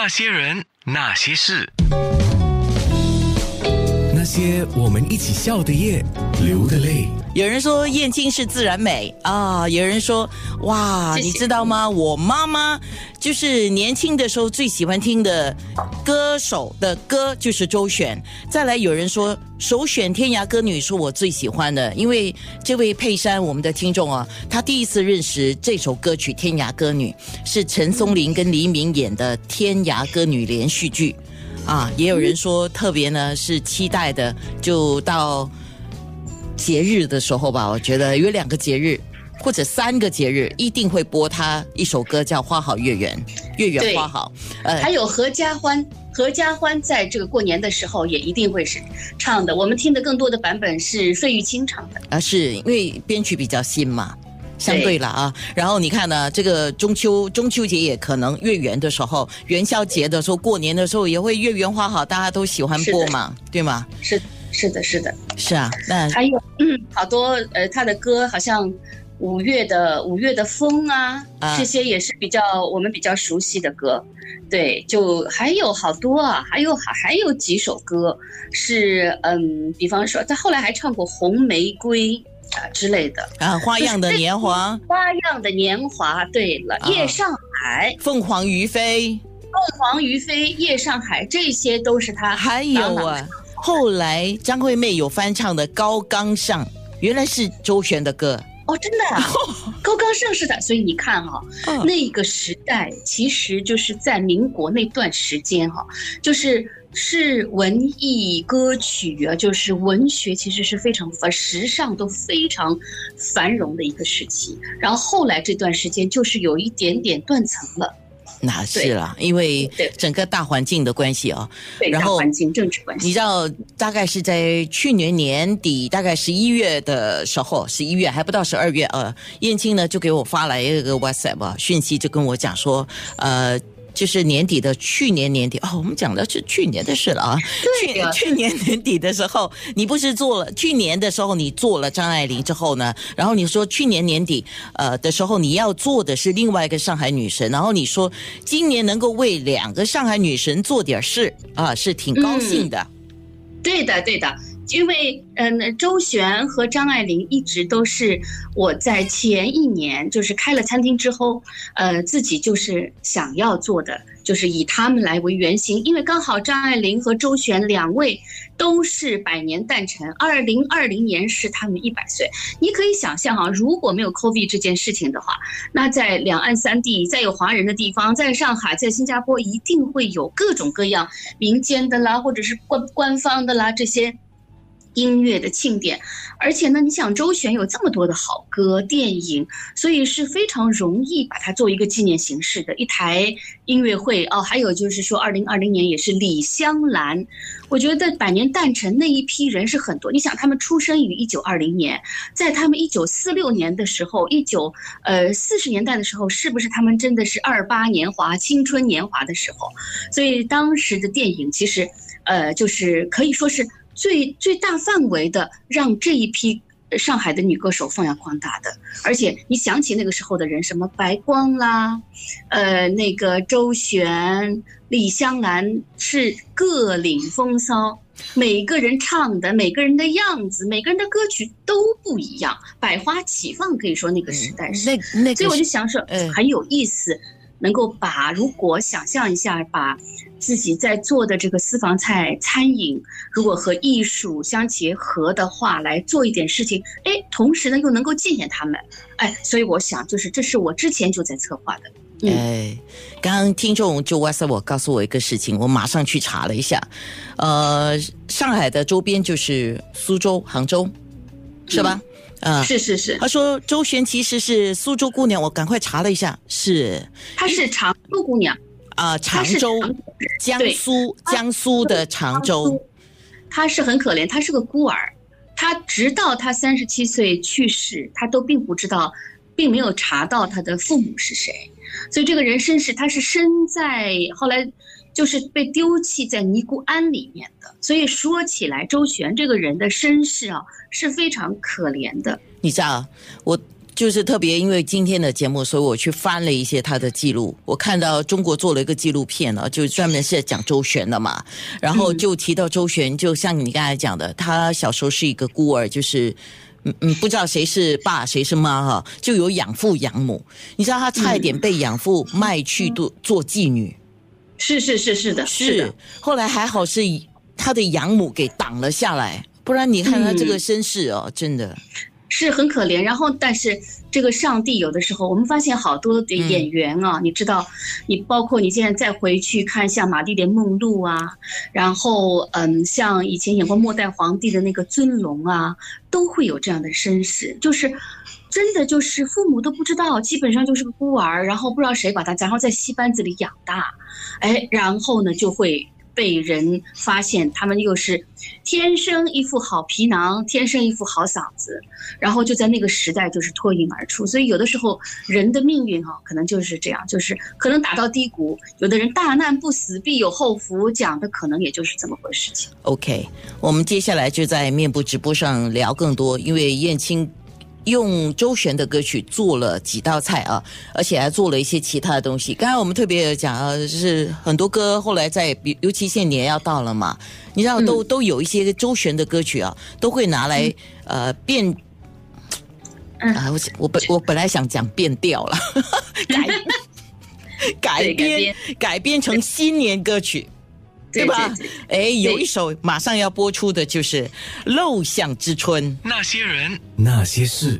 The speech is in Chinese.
那些人，那些事，些我们一起笑的夜，流的泪。有人说燕青是自然美啊，有人说哇，谢谢你知道吗？我妈妈就是年轻的时候最喜欢听的歌手的歌就是周璇。再来有人说首选《天涯歌女》是我最喜欢的，因为这位佩珊我们的听众啊，她第一次认识这首歌曲《天涯歌女》是陈松伶跟黎明演的《天涯歌女》连续剧。啊，也有人说特别呢是期待的，就到节日的时候吧，我觉得有两个节日或者三个节日一定会播他一首歌，叫《花好月圆》，月圆花好。呃还有合家欢，合家欢在这个过年的时候也一定会是唱的。我们听的更多的版本是费玉清唱的。啊，是因为编曲比较新嘛。相对了啊，然后你看呢，这个中秋中秋节也可能月圆的时候，元宵节的时候，过年的时候也会月圆花好，大家都喜欢播嘛，对吗？是是的，是的。是啊，那还有嗯，好多呃，他的歌好像五月的五月的风啊，啊这些也是比较我们比较熟悉的歌。对，就还有好多啊，还有还还有几首歌是嗯，比方说他后来还唱过《红玫瑰》啊之类的，啊，花样的年华，《花样的年华》。对了，啊。夜上海》凤凰于飞，凤凰于飞》《夜上海》，这些都是他还有啊，后来张惠妹有翻唱的《高岗上》，原来是周璇的歌。哦，真的啊，高岗上是的，所以你看哈、嗯那个时代其实就是在民国那段时间哈、就是是文艺歌曲啊，就是文学其实是非常繁时尚都非常繁荣的一个时期。然后后来这段时间就是有一点点断层了，那是啦，因为整个大环境的关系哦。对，然后环境、政治关系。你知道，大概是在去年年底，大概十一月的时候，十一月还不到十二月，呃，燕青呢就给我发来一个 WhatsApp 啊讯息，就跟我讲说，呃。就是年底的去年年底哦，我们讲的是去年的事了啊。去对呀 去年年底的时候，你不是做了去年的时候你做了张爱玲之后呢，然后你说去年年底呃的时候你要做的是另外一个上海女神，然后你说今年能够为两个上海女神做点事啊，是挺高兴的。对的，对的，因为嗯，周璇和张爱玲一直都是我在前一年就是开了餐厅之后，呃，自己就是想要做的，就是以他们来为原型，因为刚好张爱玲和周璇两位都是百年诞辰，二零二零年是他们一百岁。你可以想象啊，如果没有 COVID 这件事情的话，那在两岸三地，在有华人的地方，在上海，在新加坡，一定会有各种各样民间的啦，或者是官官方的啦这些音乐的庆典。而且呢，你想周璇有这么多的好歌、电影，所以是非常容易把它做一个纪念形式的一台音乐会哦。还有就是说，二零二零年也是李香兰，我觉得百年诞辰那一批人是很多。你想，他们出生于一九二零年，在他们一九四六年的时候，一九呃四十年代的时候，是不是他们真的是二八年华、青春年华的时候？所以当时的电影其实，呃，就是可以说是最最大范围的让这一批呃上海的女歌手放扬光大的。而且你想起那个时候的人，什么白光啦，呃，那个周璇、李香兰是各领风骚。每个人唱的，每个人的样子，每个人的歌曲都不一样，百花齐放，可以说那个时代是。那那所以我就想说嗯，很有意思，能够把如果想象一下，把自己在做的这个私房菜餐饮，如果和艺术相结合的话，来做一点事情，哎，同时呢又能够纪念他们，哎，所以我想，就是这是我之前就在策划的。嗯。哎，刚刚听众就哇塞我告诉我一个事情，我马上去查了一下，呃，上海的周边就是苏州、杭州，是吧？啊、是是是，他说周璇其实是苏州姑娘，我赶快查了一下，是她是常州姑娘，啊、常州常，江苏，江苏的常州。她是很可怜，她是个孤儿，她直到她三十七岁去世，她都并不知道，并没有查到她的父母是谁，所以这个人身世，他是身在后来就是被丢弃在尼姑庵里面的，所以说起来，周璇这个人的身世啊是非常可怜的。你知道，我就是特别因为今天的节目，所以我去翻了一些他的记录。我看到中国做了一个纪录片呢，就专门是讲周璇的嘛。然后就提到周璇，就像你刚才讲的，他小时候是一个孤儿，就是嗯嗯，不知道谁是爸谁是妈哈，就有养父养母。你知道他差一点被养父卖去做做妓女，是是是是的，是的。后来还好是他的养母给挡了下来，不然你看他这个身世哦，真的。是很可怜，然后但是这个上帝有的时候，我们发现好多的演员啊，你知道，你包括你现在再回去看像马蒂莲梦露啊，然后嗯，像以前演过末代皇帝的那个尊龙啊，都会有这样的身世，就是真的就是父母都不知道，基本上就是个孤儿，然后不知道谁把他然后在戏班子里养大，哎，然后呢就会。被人发现，他们又是天生一副好皮囊，天生一副好嗓子，然后就在那个时代就是脱颖而出。所以有的时候人的命运哈，可能就是这样，就是可能打到低谷，有的人大难不死必有后福，讲的可能也就是这么回事。情 OK，我们接下来就在面部直播上聊更多，因为燕青。用周璇的歌曲做了几道菜啊，而且还做了一些其他的东西。刚才我们特别讲啊，就是很多歌后来在，尤其现在年要到了嘛，你知道都都有一些周璇的歌曲啊，都会拿来呃变，啊，我我本我本来想讲变调了，改 改编改编成新年歌曲，对吧？哎，有一首马上要播出的就是《陋巷之春》，那些人，那些事。